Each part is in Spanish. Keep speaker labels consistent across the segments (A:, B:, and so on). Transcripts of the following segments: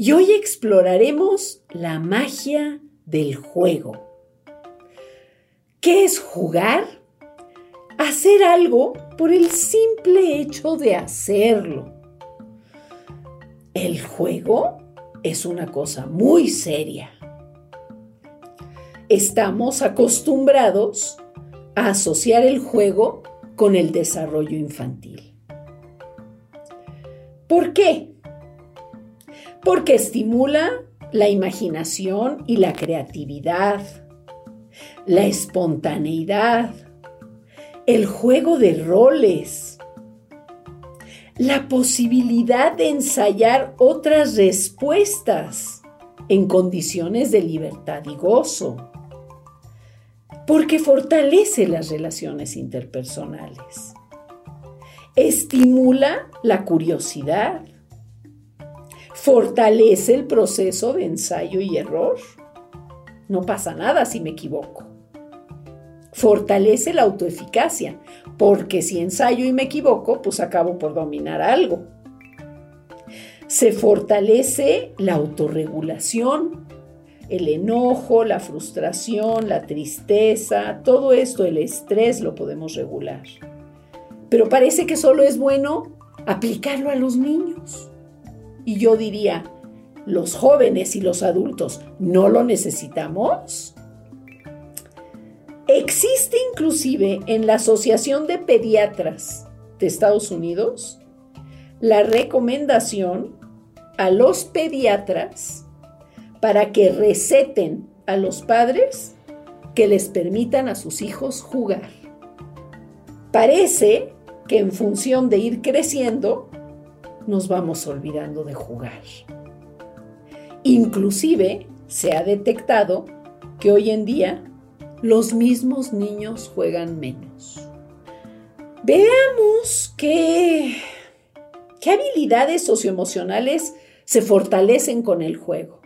A: y hoy exploraremos la magia del juego. ¿Qué es jugar? Hacer algo por el simple hecho de hacerlo. El juego es una cosa muy seria. Estamos acostumbrados a asociar el juego con el desarrollo infantil. ¿Por qué? Porque estimula la imaginación y la creatividad, la espontaneidad, el juego de roles, la posibilidad de ensayar otras respuestas en condiciones de libertad y gozo, porque fortalece las relaciones interpersonales, estimula la curiosidad, fortalece el proceso de ensayo y error. No pasa nada si me equivoco. Fortalece la autoeficacia, porque si ensayo y me equivoco, pues acabo por dominar algo. Se fortalece la autorregulación, el enojo, la frustración, la tristeza, todo esto, el estrés lo podemos regular. Pero parece que solo es bueno aplicarlo a los niños. Y yo diría, ¿los jóvenes y los adultos no lo necesitamos? Existe inclusive en la Asociación de Pediatras de Estados Unidos la recomendación a los pediatras para que receten a los padres que les permitan a sus hijos jugar. Parece que en función de ir creciendo, nos vamos olvidando de jugar. Inclusive se ha detectado que hoy en día los mismos niños juegan menos. Veamos qué, qué habilidades socioemocionales se fortalecen con el juego.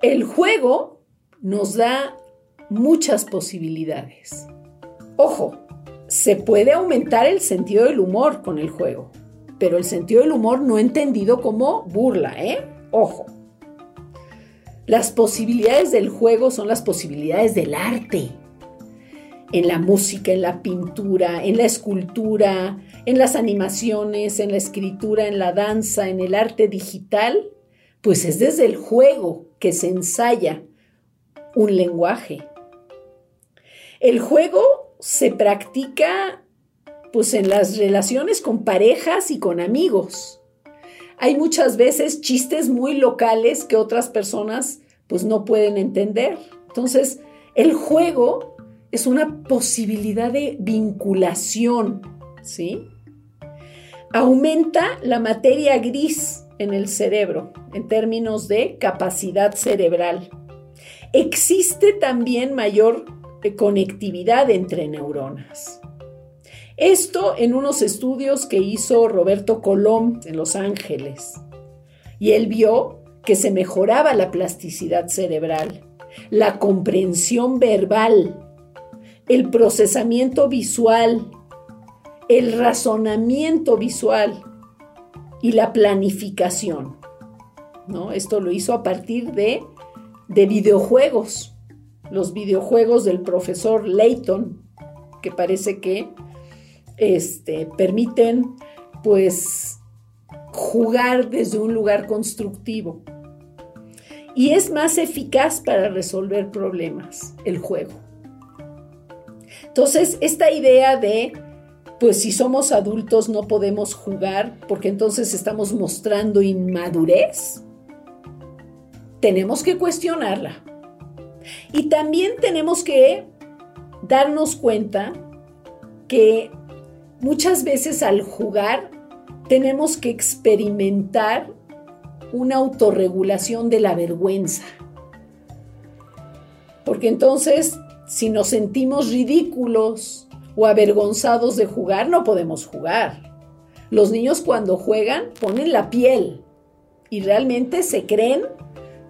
A: El juego nos da muchas posibilidades. Ojo, se puede aumentar el sentido del humor con el juego pero el sentido del humor no entendido como burla, ¿eh? Ojo. Las posibilidades del juego son las posibilidades del arte. En la música, en la pintura, en la escultura, en las animaciones, en la escritura, en la danza, en el arte digital, pues es desde el juego que se ensaya un lenguaje. El juego se practica pues en las relaciones con parejas y con amigos. Hay muchas veces chistes muy locales que otras personas pues no pueden entender. Entonces, el juego es una posibilidad de vinculación, ¿sí? Aumenta la materia gris en el cerebro en términos de capacidad cerebral. Existe también mayor conectividad entre neuronas. Esto en unos estudios que hizo Roberto Colom en Los Ángeles. Y él vio que se mejoraba la plasticidad cerebral, la comprensión verbal, el procesamiento visual, el razonamiento visual y la planificación. ¿no? Esto lo hizo a partir de, de videojuegos, los videojuegos del profesor Layton, que parece que este, permiten pues jugar desde un lugar constructivo. Y es más eficaz para resolver problemas el juego. Entonces, esta idea de, pues si somos adultos no podemos jugar porque entonces estamos mostrando inmadurez, tenemos que cuestionarla. Y también tenemos que darnos cuenta que Muchas veces al jugar tenemos que experimentar una autorregulación de la vergüenza. Porque entonces, si nos sentimos ridículos o avergonzados de jugar, no podemos jugar. Los niños cuando juegan ponen la piel y realmente se creen,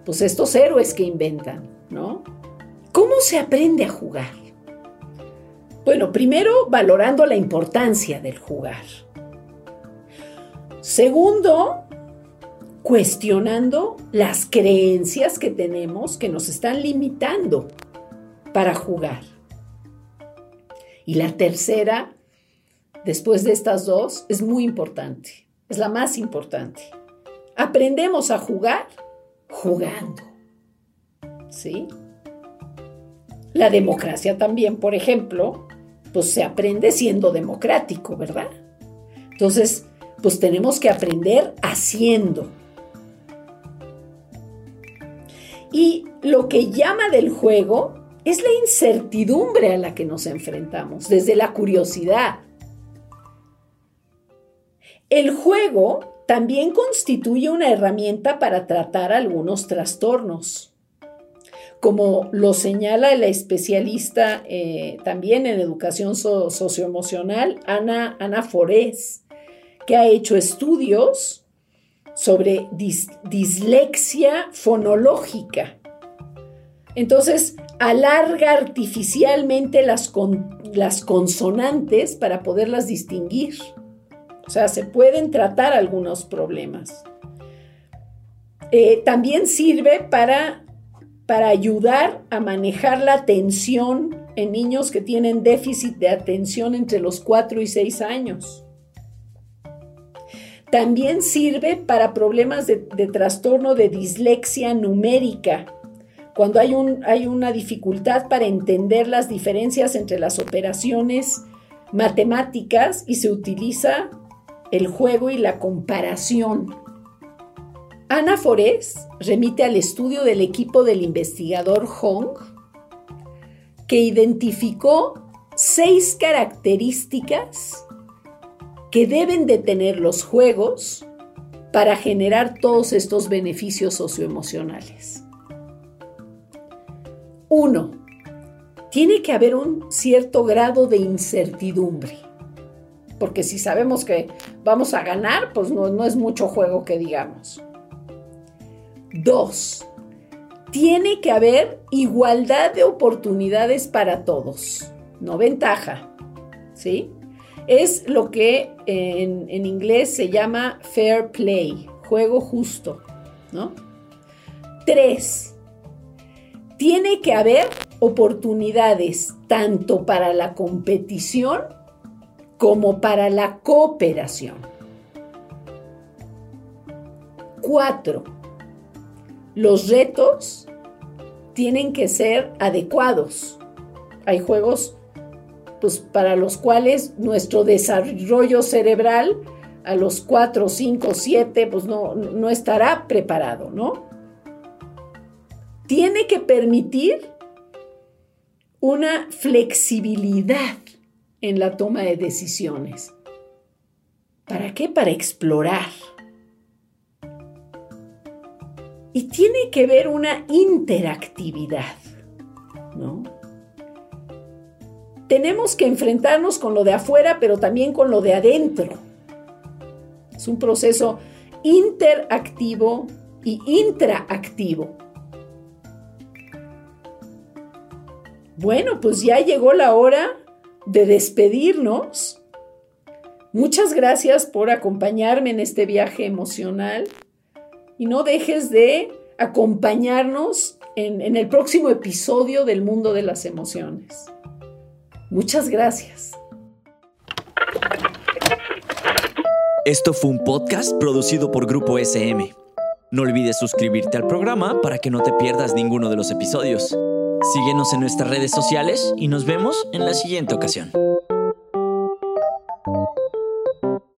A: pues estos héroes que inventan, ¿no? ¿Cómo se aprende a jugar? Bueno, primero valorando la importancia del jugar. Segundo, cuestionando las creencias que tenemos que nos están limitando para jugar. Y la tercera, después de estas dos, es muy importante, es la más importante. Aprendemos a jugar jugando. ¿Sí? La democracia también, por ejemplo, pues se aprende siendo democrático, ¿verdad? Entonces, pues tenemos que aprender haciendo. Y lo que llama del juego es la incertidumbre a la que nos enfrentamos, desde la curiosidad. El juego también constituye una herramienta para tratar algunos trastornos, como lo señala la especialista eh, también en educación socioemocional, Ana, Ana Forés, que ha hecho estudios sobre dislexia fonológica. Entonces, alarga artificialmente las, las consonantes para poderlas distinguir. O sea, se pueden tratar algunos problemas. Eh, también sirve para, para ayudar a manejar la atención en niños que tienen déficit de atención entre los 4 y 6 años. También sirve para problemas de, trastorno de dislexia numérica, cuando hay, un, hay una dificultad para entender las diferencias entre las operaciones matemáticas y se utiliza el juego y la comparación. Ana Forés remite al estudio del equipo del investigador Hong, que identificó seis características que deben de tener los juegos para generar todos estos beneficios socioemocionales. Uno, tiene que haber un cierto grado de incertidumbre, porque si sabemos que vamos a ganar, pues no, no es mucho juego que digamos. Dos, tiene que haber igualdad de oportunidades para todos, no ventaja, ¿sí? Es lo que en, inglés se llama fair play, juego justo, ¿no? Tres, tiene que haber oportunidades tanto para la competición como para la cooperación. Cuatro, los retos tienen que ser adecuados. Hay juegos pues, para los cuales nuestro desarrollo cerebral a los 4, 5, 7, pues no, no estará preparado, ¿no? Tiene que permitir una flexibilidad en la toma de decisiones. ¿Para qué? Para explorar. Y tiene que ver una interactividad, ¿no? tenemos que enfrentarnos con lo de afuera, pero también con lo de adentro. Es un proceso interactivo y intraactivo. Bueno, pues ya llegó la hora de despedirnos. Muchas gracias por acompañarme en este viaje emocional y no dejes de acompañarnos en, el próximo episodio del mundo de las emociones. Muchas gracias.
B: Esto fue un podcast producido por Grupo SM. No olvides suscribirte al programa para que no te pierdas ninguno de los episodios. Síguenos en nuestras redes sociales y nos vemos en la siguiente ocasión.